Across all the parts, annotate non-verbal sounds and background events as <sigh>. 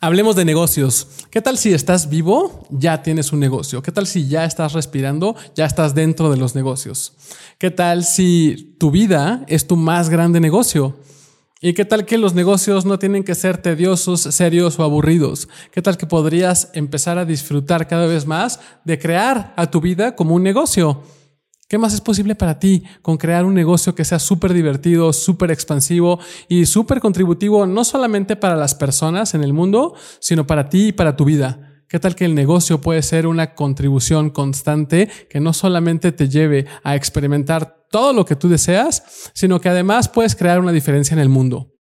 Hablemos de negocios. ¿Qué tal si estás vivo? Ya tienes un negocio. ¿Qué tal si ya estás respirando? Ya estás dentro de los negocios. ¿Qué tal si tu vida es tu más grande negocio? ¿Y qué tal que los negocios no tienen que ser tediosos, serios o aburridos? ¿Qué tal que podrías empezar a disfrutar cada vez más de crear a tu vida como un negocio? ¿Qué más es posible para ti con crear un negocio que sea súper divertido, súper expansivo y súper contributivo, no solamente para las personas en el mundo, sino para ti y para tu vida? ¿Qué tal que el negocio puede ser una contribución constante que no solamente te lleve a experimentar todo lo que tú deseas, sino que además puedes crear una diferencia en el mundo?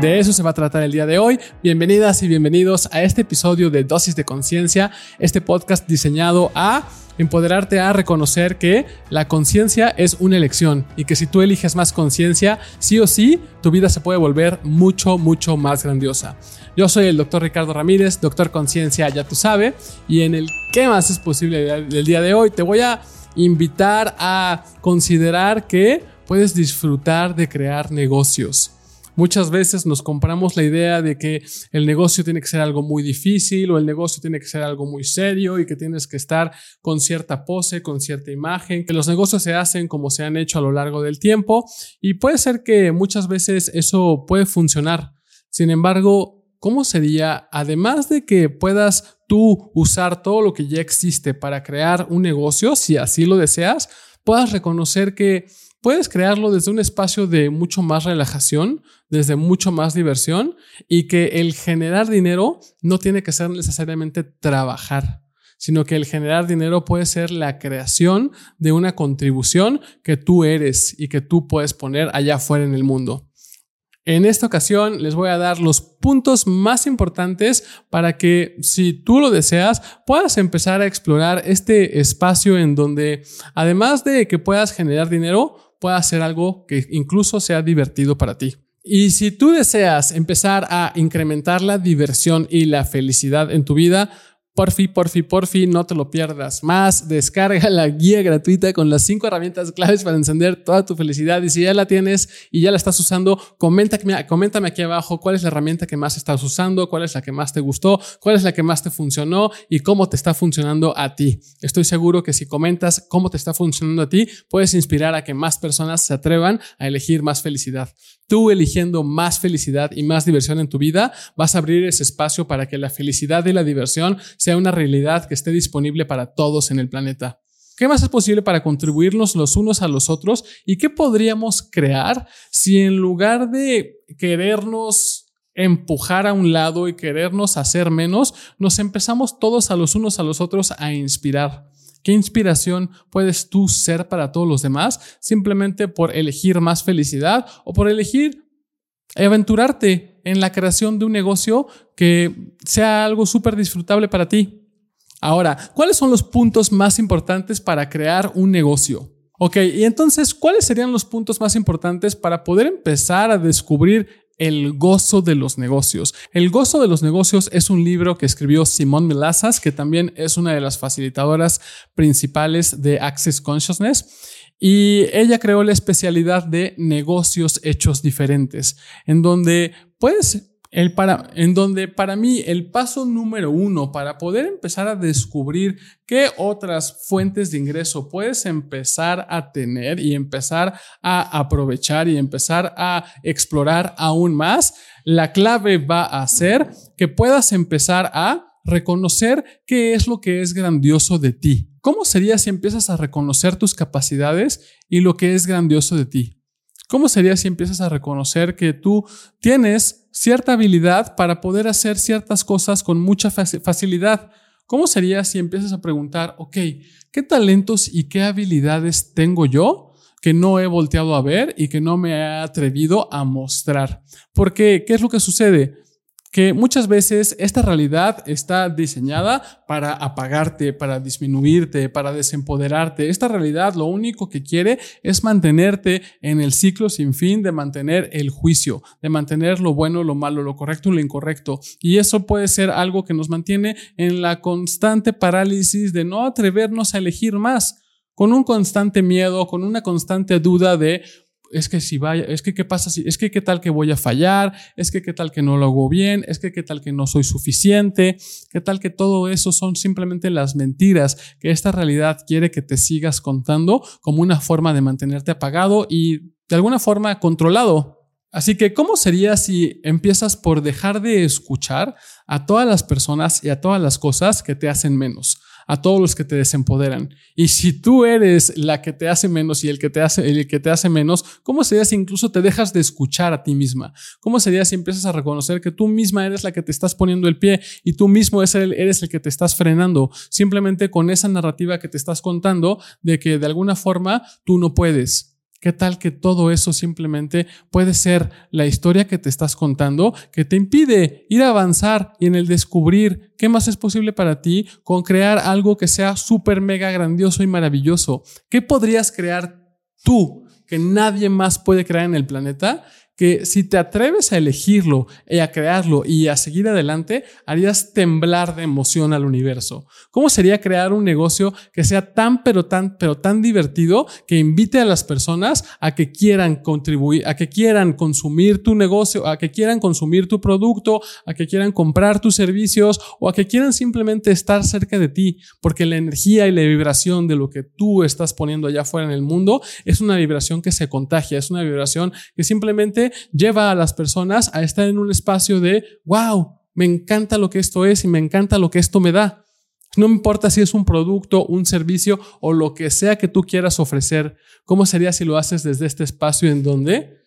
De eso se va a tratar el día de hoy. Bienvenidas y bienvenidos a este episodio de Dosis de Conciencia, este podcast diseñado a empoderarte a reconocer que la conciencia es una elección y que si tú eliges más conciencia, sí o sí, tu vida se puede volver mucho, mucho más grandiosa. Yo soy el doctor Ricardo Ramírez, doctor conciencia, ya tú sabes, y en el ¿Qué más es posible del día de hoy? Te voy a invitar a considerar que puedes disfrutar de crear negocios. Muchas veces nos compramos la idea de que el negocio tiene que ser algo muy difícil o el negocio tiene que ser algo muy serio y que tienes que estar con cierta pose, con cierta imagen, que los negocios se hacen como se han hecho a lo largo del tiempo y puede ser que muchas veces eso puede funcionar. Sin embargo, ¿cómo sería, además de que puedas tú usar todo lo que ya existe para crear un negocio, si así lo deseas, puedas reconocer que puedes crearlo desde un espacio de mucho más relajación, desde mucho más diversión y que el generar dinero no tiene que ser necesariamente trabajar sino que el generar dinero puede ser la creación de una contribución que tú eres y que tú puedes poner allá afuera en el mundo. En esta ocasión les voy a dar los puntos más importantes para que si tú lo deseas puedas empezar a explorar este espacio en donde además de que puedas generar dinero, pueda ser algo que incluso sea divertido para ti. Y si tú deseas empezar a incrementar la diversión y la felicidad en tu vida, Porfi, porfi, porfi, no te lo pierdas más. Descarga la guía gratuita con las cinco herramientas claves para encender toda tu felicidad. Y si ya la tienes y ya la estás usando, coméntame, coméntame aquí abajo cuál es la herramienta que más estás usando, cuál es la que más te gustó, cuál es la que más te funcionó y cómo te está funcionando a ti. Estoy seguro que si comentas cómo te está funcionando a ti, puedes inspirar a que más personas se atrevan a elegir más felicidad. Tú eligiendo más felicidad y más diversión en tu vida, vas a abrir ese espacio para que la felicidad y la diversión sea una realidad que esté disponible para todos en el planeta. ¿Qué más es posible para contribuirnos los unos a los otros? ¿Y qué podríamos crear si en lugar de querernos empujar a un lado y querernos hacer menos, nos empezamos todos a los unos a los otros a inspirar? ¿Qué inspiración puedes tú ser para todos los demás simplemente por elegir más felicidad o por elegir aventurarte en la creación de un negocio que sea algo súper disfrutable para ti. Ahora, ¿cuáles son los puntos más importantes para crear un negocio? Ok, y entonces, ¿cuáles serían los puntos más importantes para poder empezar a descubrir el gozo de los negocios. El gozo de los negocios es un libro que escribió Simón Milazas, que también es una de las facilitadoras principales de Access Consciousness. Y ella creó la especialidad de negocios hechos diferentes, en donde puedes el para, en donde para mí el paso número uno para poder empezar a descubrir qué otras fuentes de ingreso puedes empezar a tener y empezar a aprovechar y empezar a explorar aún más, la clave va a ser que puedas empezar a reconocer qué es lo que es grandioso de ti. ¿Cómo sería si empiezas a reconocer tus capacidades y lo que es grandioso de ti? ¿Cómo sería si empiezas a reconocer que tú tienes cierta habilidad para poder hacer ciertas cosas con mucha facilidad? ¿Cómo sería si empiezas a preguntar, ok, ¿qué talentos y qué habilidades tengo yo que no he volteado a ver y que no me he atrevido a mostrar? Porque, ¿qué es lo que sucede? Que muchas veces esta realidad está diseñada para apagarte, para disminuirte, para desempoderarte. Esta realidad lo único que quiere es mantenerte en el ciclo sin fin de mantener el juicio, de mantener lo bueno, lo malo, lo correcto y lo incorrecto. Y eso puede ser algo que nos mantiene en la constante parálisis de no atrevernos a elegir más, con un constante miedo, con una constante duda de es que si vaya, es que qué pasa si, es que qué tal que voy a fallar, es que qué tal que no lo hago bien, es que qué tal que no soy suficiente, qué tal que todo eso son simplemente las mentiras que esta realidad quiere que te sigas contando como una forma de mantenerte apagado y de alguna forma controlado. Así que, ¿cómo sería si empiezas por dejar de escuchar a todas las personas y a todas las cosas que te hacen menos? A todos los que te desempoderan. Y si tú eres la que te hace menos y el que te hace, el que te hace menos, ¿cómo sería si incluso te dejas de escuchar a ti misma? ¿Cómo sería si empiezas a reconocer que tú misma eres la que te estás poniendo el pie y tú mismo eres el, eres el que te estás frenando? Simplemente con esa narrativa que te estás contando de que de alguna forma tú no puedes ¿Qué tal que todo eso simplemente puede ser la historia que te estás contando que te impide ir a avanzar y en el descubrir qué más es posible para ti con crear algo que sea súper mega grandioso y maravilloso? ¿Qué podrías crear tú que nadie más puede crear en el planeta que si te atreves a elegirlo y a crearlo y a seguir adelante, harías temblar de emoción al universo. ¿Cómo sería crear un negocio que sea tan pero tan pero tan divertido que invite a las personas a que quieran contribuir, a que quieran consumir tu negocio, a que quieran consumir tu producto, a que quieran comprar tus servicios o a que quieran simplemente estar cerca de ti, porque la energía y la vibración de lo que tú estás poniendo allá afuera en el mundo es una vibración que se contagia, es una vibración que simplemente lleva a las personas a estar en un espacio de, wow, me encanta lo que esto es y me encanta lo que esto me da. No importa si es un producto, un servicio o lo que sea que tú quieras ofrecer, ¿cómo sería si lo haces desde este espacio en donde,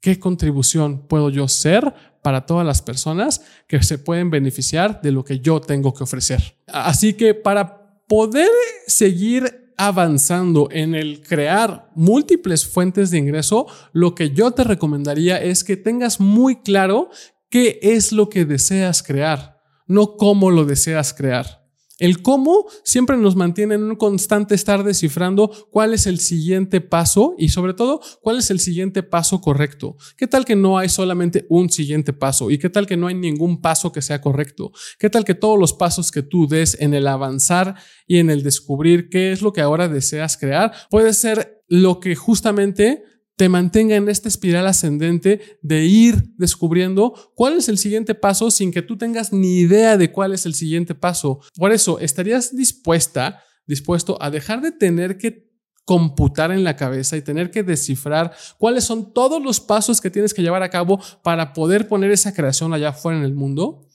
qué contribución puedo yo ser para todas las personas que se pueden beneficiar de lo que yo tengo que ofrecer? Así que para poder seguir avanzando en el crear múltiples fuentes de ingreso, lo que yo te recomendaría es que tengas muy claro qué es lo que deseas crear, no cómo lo deseas crear. El cómo siempre nos mantiene en un constante estar descifrando cuál es el siguiente paso y sobre todo cuál es el siguiente paso correcto. ¿Qué tal que no hay solamente un siguiente paso? ¿Y qué tal que no hay ningún paso que sea correcto? ¿Qué tal que todos los pasos que tú des en el avanzar y en el descubrir qué es lo que ahora deseas crear puede ser lo que justamente te mantenga en esta espiral ascendente de ir descubriendo cuál es el siguiente paso sin que tú tengas ni idea de cuál es el siguiente paso. Por eso, ¿estarías dispuesta, dispuesto a dejar de tener que computar en la cabeza y tener que descifrar cuáles son todos los pasos que tienes que llevar a cabo para poder poner esa creación allá afuera en el mundo?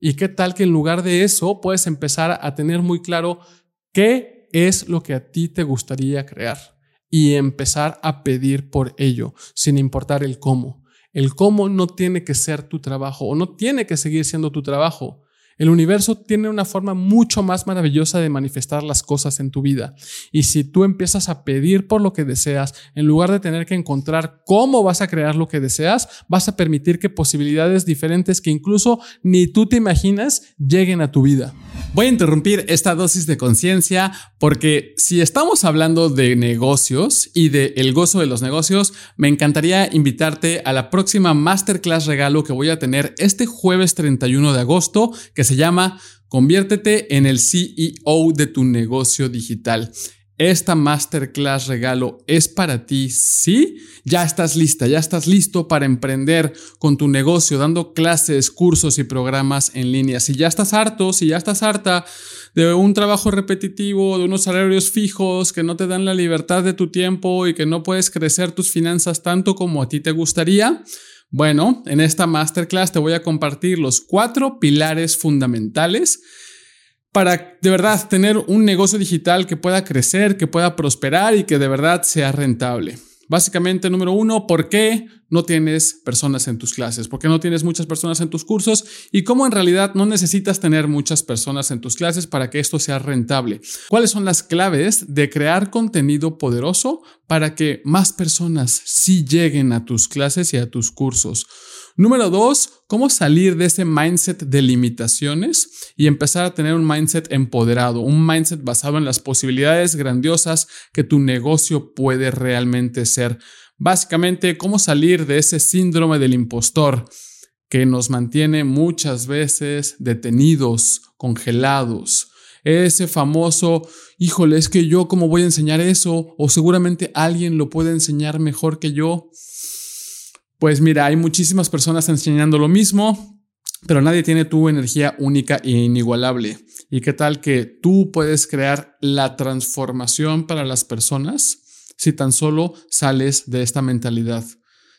¿Y qué tal que en lugar de eso puedes empezar a tener muy claro qué es lo que a ti te gustaría crear? Y empezar a pedir por ello, sin importar el cómo. El cómo no tiene que ser tu trabajo o no tiene que seguir siendo tu trabajo. El universo tiene una forma mucho más maravillosa de manifestar las cosas en tu vida. Y si tú empiezas a pedir por lo que deseas, en lugar de tener que encontrar cómo vas a crear lo que deseas, vas a permitir que posibilidades diferentes que incluso ni tú te imaginas lleguen a tu vida. Voy a interrumpir esta dosis de conciencia porque si estamos hablando de negocios y de el gozo de los negocios, me encantaría invitarte a la próxima masterclass regalo que voy a tener este jueves 31 de agosto, que se llama Conviértete en el CEO de tu negocio digital. Esta masterclass regalo es para ti, ¿sí? Ya estás lista, ya estás listo para emprender con tu negocio, dando clases, cursos y programas en línea. Si ya estás harto, si ya estás harta de un trabajo repetitivo, de unos salarios fijos que no te dan la libertad de tu tiempo y que no puedes crecer tus finanzas tanto como a ti te gustaría, bueno, en esta masterclass te voy a compartir los cuatro pilares fundamentales para de verdad tener un negocio digital que pueda crecer, que pueda prosperar y que de verdad sea rentable. Básicamente, número uno, ¿por qué no tienes personas en tus clases? ¿Por qué no tienes muchas personas en tus cursos? Y cómo en realidad no necesitas tener muchas personas en tus clases para que esto sea rentable. ¿Cuáles son las claves de crear contenido poderoso para que más personas sí lleguen a tus clases y a tus cursos? Número dos, cómo salir de ese mindset de limitaciones y empezar a tener un mindset empoderado, un mindset basado en las posibilidades grandiosas que tu negocio puede realmente ser. Básicamente, cómo salir de ese síndrome del impostor que nos mantiene muchas veces detenidos, congelados, ese famoso, híjole, es que yo cómo voy a enseñar eso, o seguramente alguien lo puede enseñar mejor que yo. Pues mira, hay muchísimas personas enseñando lo mismo, pero nadie tiene tu energía única e inigualable. ¿Y qué tal que tú puedes crear la transformación para las personas si tan solo sales de esta mentalidad?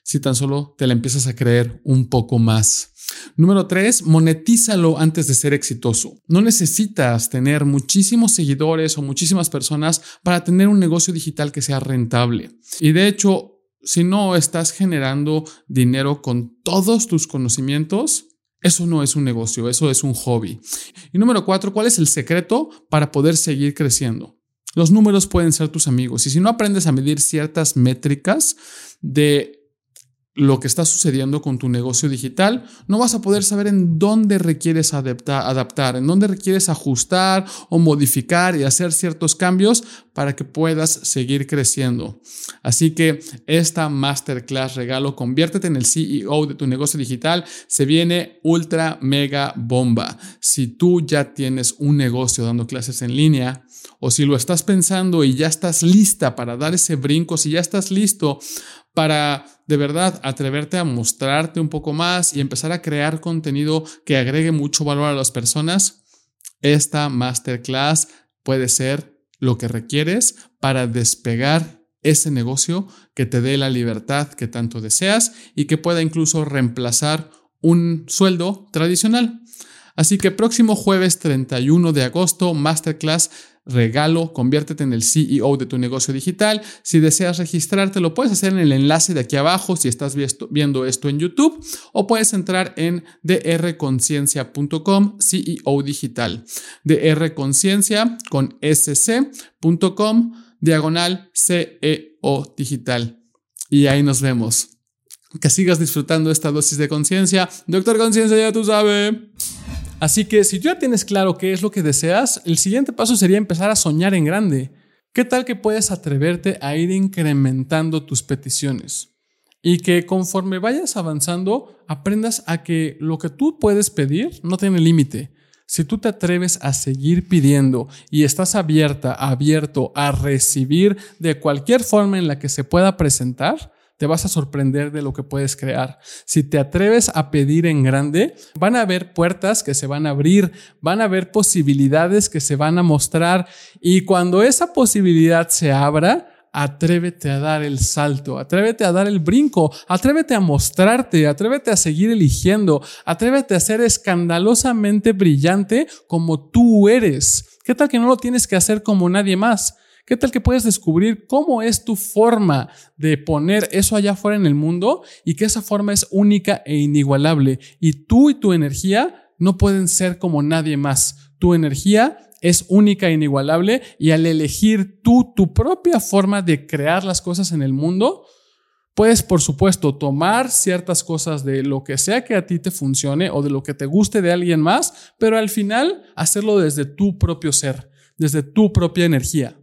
Si tan solo te la empiezas a creer un poco más. Número tres, monetízalo antes de ser exitoso. No necesitas tener muchísimos seguidores o muchísimas personas para tener un negocio digital que sea rentable. Y de hecho, si no estás generando dinero con todos tus conocimientos, eso no es un negocio, eso es un hobby. Y número cuatro, ¿cuál es el secreto para poder seguir creciendo? Los números pueden ser tus amigos y si no aprendes a medir ciertas métricas de lo que está sucediendo con tu negocio digital, no vas a poder saber en dónde requieres adaptar, adaptar, en dónde requieres ajustar o modificar y hacer ciertos cambios para que puedas seguir creciendo. Así que esta masterclass regalo, conviértete en el CEO de tu negocio digital, se viene ultra mega bomba. Si tú ya tienes un negocio dando clases en línea, o si lo estás pensando y ya estás lista para dar ese brinco, si ya estás listo para de verdad atreverte a mostrarte un poco más y empezar a crear contenido que agregue mucho valor a las personas, esta masterclass puede ser lo que requieres para despegar ese negocio que te dé la libertad que tanto deseas y que pueda incluso reemplazar un sueldo tradicional. Así que próximo jueves 31 de agosto, Masterclass regalo, conviértete en el CEO de tu negocio digital. Si deseas registrarte, lo puedes hacer en el enlace de aquí abajo si estás viendo esto en YouTube o puedes entrar en drconciencia.com CEO digital. drconciencia con sc.com diagonal CEO digital. Y ahí nos vemos. Que sigas disfrutando esta dosis de conciencia. Doctor Conciencia, ya tú sabes. Así que si tú ya tienes claro qué es lo que deseas, el siguiente paso sería empezar a soñar en grande. ¿Qué tal que puedes atreverte a ir incrementando tus peticiones? Y que conforme vayas avanzando, aprendas a que lo que tú puedes pedir no tiene límite. Si tú te atreves a seguir pidiendo y estás abierta, abierto a recibir de cualquier forma en la que se pueda presentar, te vas a sorprender de lo que puedes crear. Si te atreves a pedir en grande, van a haber puertas que se van a abrir, van a haber posibilidades que se van a mostrar y cuando esa posibilidad se abra, atrévete a dar el salto, atrévete a dar el brinco, atrévete a mostrarte, atrévete a seguir eligiendo, atrévete a ser escandalosamente brillante como tú eres. ¿Qué tal que no lo tienes que hacer como nadie más? ¿Qué tal que puedes descubrir cómo es tu forma de poner eso allá afuera en el mundo y que esa forma es única e inigualable? Y tú y tu energía no pueden ser como nadie más. Tu energía es única e inigualable y al elegir tú tu propia forma de crear las cosas en el mundo, puedes por supuesto tomar ciertas cosas de lo que sea que a ti te funcione o de lo que te guste de alguien más, pero al final hacerlo desde tu propio ser, desde tu propia energía.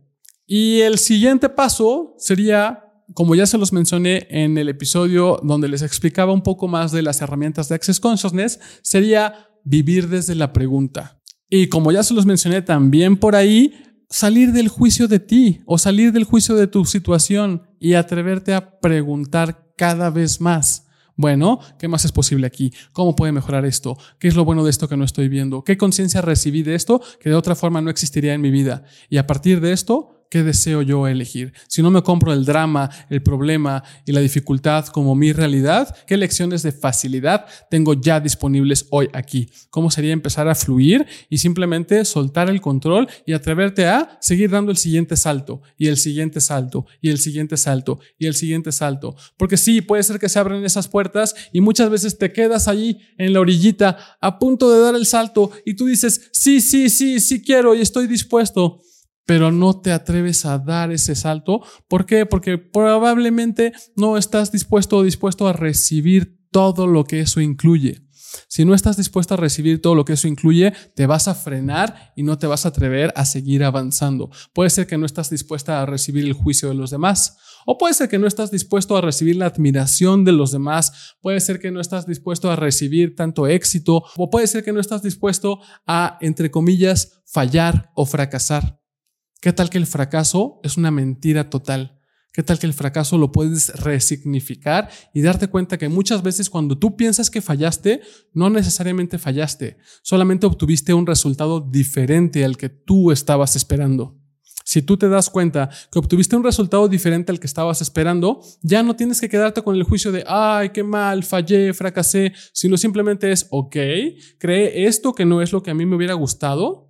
Y el siguiente paso sería, como ya se los mencioné en el episodio donde les explicaba un poco más de las herramientas de Access Consciousness, sería vivir desde la pregunta. Y como ya se los mencioné también por ahí, salir del juicio de ti o salir del juicio de tu situación y atreverte a preguntar cada vez más. Bueno, ¿qué más es posible aquí? ¿Cómo puede mejorar esto? ¿Qué es lo bueno de esto que no estoy viendo? ¿Qué conciencia recibí de esto que de otra forma no existiría en mi vida? Y a partir de esto, ¿qué deseo yo elegir? Si no me compro el drama, el problema y la dificultad como mi realidad, ¿qué lecciones de facilidad tengo ya disponibles hoy aquí? ¿Cómo sería empezar a fluir y simplemente soltar el control y atreverte a seguir dando el siguiente salto y el siguiente salto y el siguiente salto y el siguiente salto? Porque sí, puede ser que se abran esas puertas y muchas veces te quedas allí en la orillita a punto de dar el salto y tú dices, sí, sí, sí, sí quiero y estoy dispuesto pero no te atreves a dar ese salto. ¿Por qué? Porque probablemente no estás dispuesto o dispuesto a recibir todo lo que eso incluye. Si no estás dispuesto a recibir todo lo que eso incluye, te vas a frenar y no te vas a atrever a seguir avanzando. Puede ser que no estás dispuesta a recibir el juicio de los demás, O puede ser que no estás dispuesto a recibir la admiración de los demás, puede ser que no estás dispuesto a recibir tanto éxito, o puede ser que no estás dispuesto a, entre comillas, fallar o fracasar. ¿Qué tal que el fracaso es una mentira total? ¿Qué tal que el fracaso lo puedes resignificar y darte cuenta que muchas veces cuando tú piensas que fallaste, no necesariamente fallaste, solamente obtuviste un resultado diferente al que tú estabas esperando? Si tú te das cuenta que obtuviste un resultado diferente al que estabas esperando, ya no tienes que quedarte con el juicio de, ay, qué mal, fallé, fracasé, sino simplemente es, ok, cree esto que no es lo que a mí me hubiera gustado,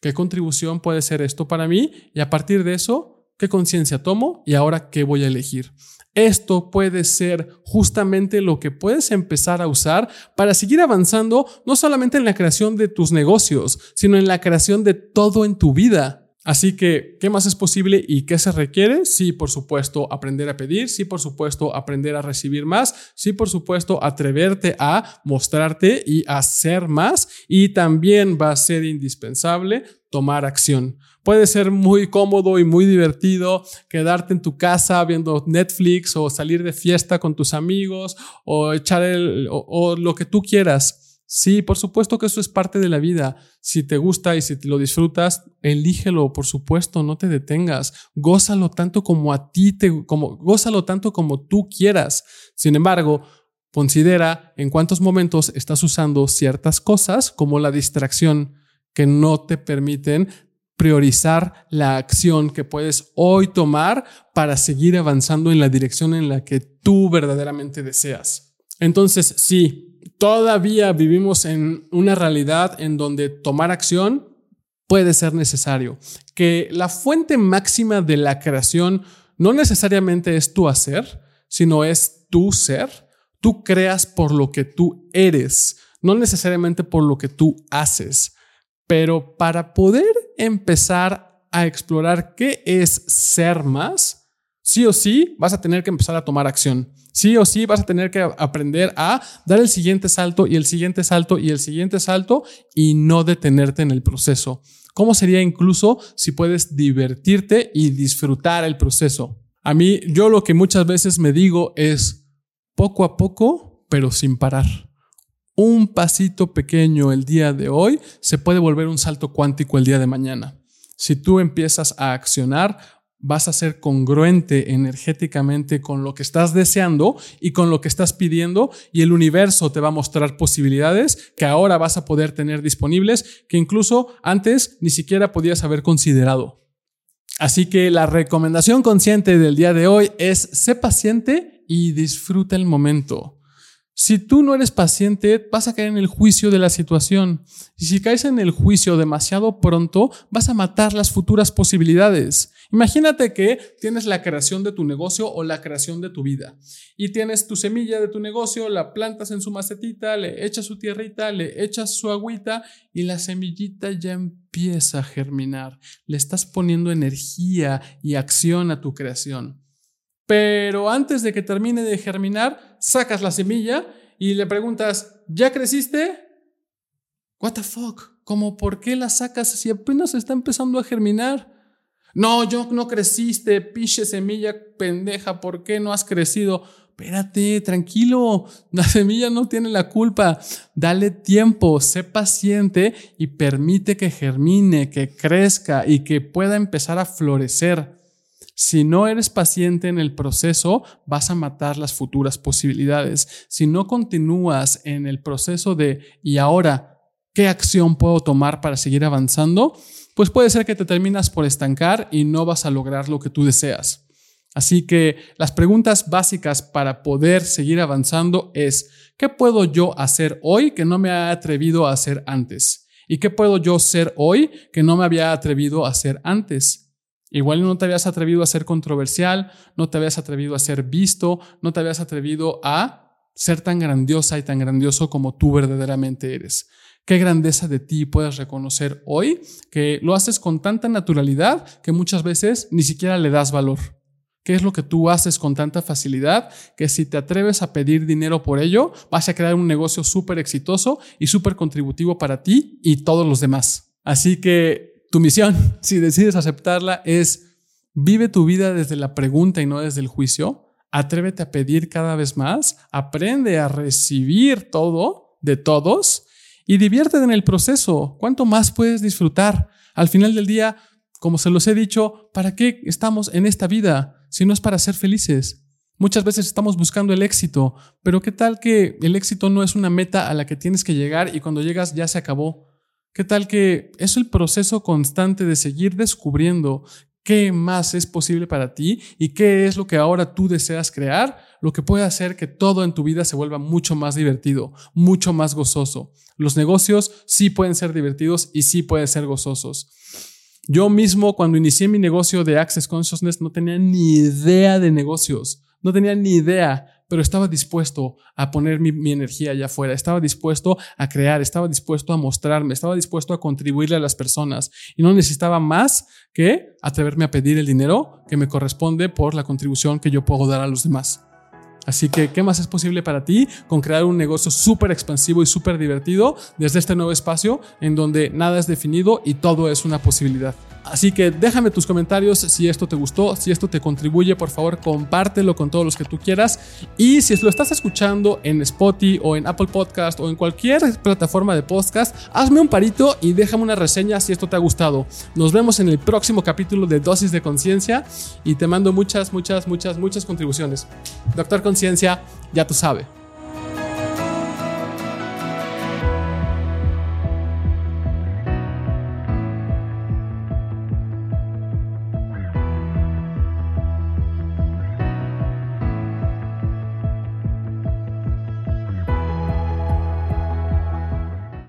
¿qué contribución puede ser esto para mí? Y a partir de eso, ¿Qué conciencia tomo y ahora qué voy a elegir? Esto puede ser justamente lo que puedes empezar a usar para seguir avanzando no solamente en la creación de tus negocios, sino en la creación de todo en tu vida. Así que, ¿qué más es posible y qué se requiere? Sí, por supuesto, aprender a pedir, sí, por supuesto, aprender a recibir más, sí, por supuesto, atreverte a mostrarte y hacer más y también va a ser indispensable tomar acción. Puede ser muy cómodo y muy divertido quedarte en tu casa viendo Netflix o salir de fiesta con tus amigos o echar el o, lo que tú quieras. Sí, por supuesto que eso es parte de la vida. Si te gusta y si lo disfrutas, elígelo, por supuesto, no te detengas. Gózalo tanto como a ti te, como, gózalo tanto como tú quieras. Sin embargo, considera en cuántos momentos estás usando ciertas cosas como la distracción que no te permiten priorizar la acción que puedes hoy tomar para seguir avanzando en la dirección en la que tú verdaderamente deseas. Entonces, sí, todavía vivimos en una realidad en donde tomar acción puede ser necesario. Que la fuente máxima de la creación no necesariamente es tu hacer, sino es tu ser. Tú creas por lo que tú eres, no necesariamente por lo que tú haces. Pero para poder empezar a explorar qué es ser más, sí o sí vas a tener que empezar a tomar acción. Sí o sí vas a tener que aprender a dar el siguiente salto y el siguiente salto y el siguiente salto y no detenerte en el proceso. ¿Cómo sería incluso si puedes divertirte y disfrutar el proceso? A mí, yo lo que muchas veces me digo es poco a poco, pero sin parar. Un pasito pequeño el día de hoy se puede volver un salto cuántico el día de mañana. Si tú empiezas a accionar, vas a ser congruente energéticamente con lo que estás deseando y con lo que estás pidiendo y el universo te va a mostrar posibilidades que ahora vas a poder tener disponibles que incluso antes ni siquiera podías haber considerado. Así que la recomendación consciente del día de hoy es sé paciente y disfruta el momento. Si tú no eres paciente, vas a caer en el juicio de la situación. Y si caes en el juicio demasiado pronto, vas a matar las futuras posibilidades. Imagínate que tienes la creación de tu negocio o la creación de tu vida. Y tienes tu semilla de tu negocio, la plantas en su macetita, le echas su tierrita, le echas su agüita y la semillita ya empieza a germinar. Le estás poniendo energía y acción a tu creación pero antes de que termine de germinar, sacas la semilla y le preguntas, ¿ya creciste? What the fuck? ¿Cómo por qué la sacas si apenas está empezando a germinar? No, yo no creciste, piche semilla pendeja, ¿por qué no has crecido? Espérate, tranquilo, <laughs> la semilla no tiene la culpa. Dale tiempo, sé paciente y permite que germine, que crezca y que pueda empezar a florecer. Si no eres paciente en el proceso, vas a matar las futuras posibilidades. Si no continúas en el proceso de ¿y ahora qué acción puedo tomar para seguir avanzando? Pues puede ser que te terminas por estancar y no vas a lograr lo que tú deseas. Así que las preguntas básicas para poder seguir avanzando es, ¿qué puedo yo hacer hoy que no me ha atrevido a hacer antes? ¿Y qué puedo yo ser hoy que no me había atrevido a hacer antes? Igual no te habías atrevido a ser controversial, no te habías atrevido a ser visto, no te habías atrevido a ser tan grandiosa y tan grandioso como tú verdaderamente eres. Qué grandeza de ti puedes reconocer hoy, que lo haces con tanta naturalidad que muchas veces ni siquiera le das valor. ¿Qué es lo que tú haces con tanta facilidad que si te atreves a pedir dinero por ello, vas a crear un negocio súper exitoso y súper contributivo para ti y todos los demás? Así que tu misión, <laughs> si decides aceptarla, es Vive tu vida desde la pregunta y no desde el juicio. Atrévete a pedir cada vez más. Aprende a recibir todo de todos y diviértete en el proceso. ¿Cuánto más puedes disfrutar? Al final del día, como se los he dicho, ¿para qué estamos en esta vida si no es para ser felices? Muchas veces estamos buscando el éxito, pero ¿qué tal que el éxito no es una meta a la que tienes que llegar y cuando llegas ya se acabó? ¿Qué tal que es el proceso constante de seguir descubriendo qué más es posible para ti y qué es lo que ahora tú deseas crear, lo que puede hacer que todo en tu vida se vuelva mucho más divertido, mucho más gozoso. Los negocios sí pueden ser divertidos y sí pueden ser gozosos. Yo mismo cuando inicié mi negocio de Access Consciousness no tenía ni idea de negocios, no tenía ni idea pero estaba dispuesto a poner mi, energía allá afuera, estaba dispuesto a crear, estaba dispuesto a mostrarme, estaba dispuesto a contribuirle a las personas y no necesitaba más que atreverme a pedir el dinero que me corresponde por la contribución que yo puedo dar a los demás. Así que, ¿qué más es posible para ti con crear un negocio súper expansivo y súper divertido desde este nuevo espacio en donde nada es definido y todo es una posibilidad? Así que déjame tus comentarios si esto te gustó, si esto te contribuye, por favor compártelo con todos los que tú quieras. Y si lo estás escuchando en Spotify o en Apple Podcast o en cualquier plataforma de podcast, hazme un parito y déjame una reseña si esto te ha gustado. Nos vemos en el próximo capítulo de Dosis de Conciencia y te mando muchas, muchas, muchas, muchas contribuciones. Doctor Conciencia, ya tú sabes.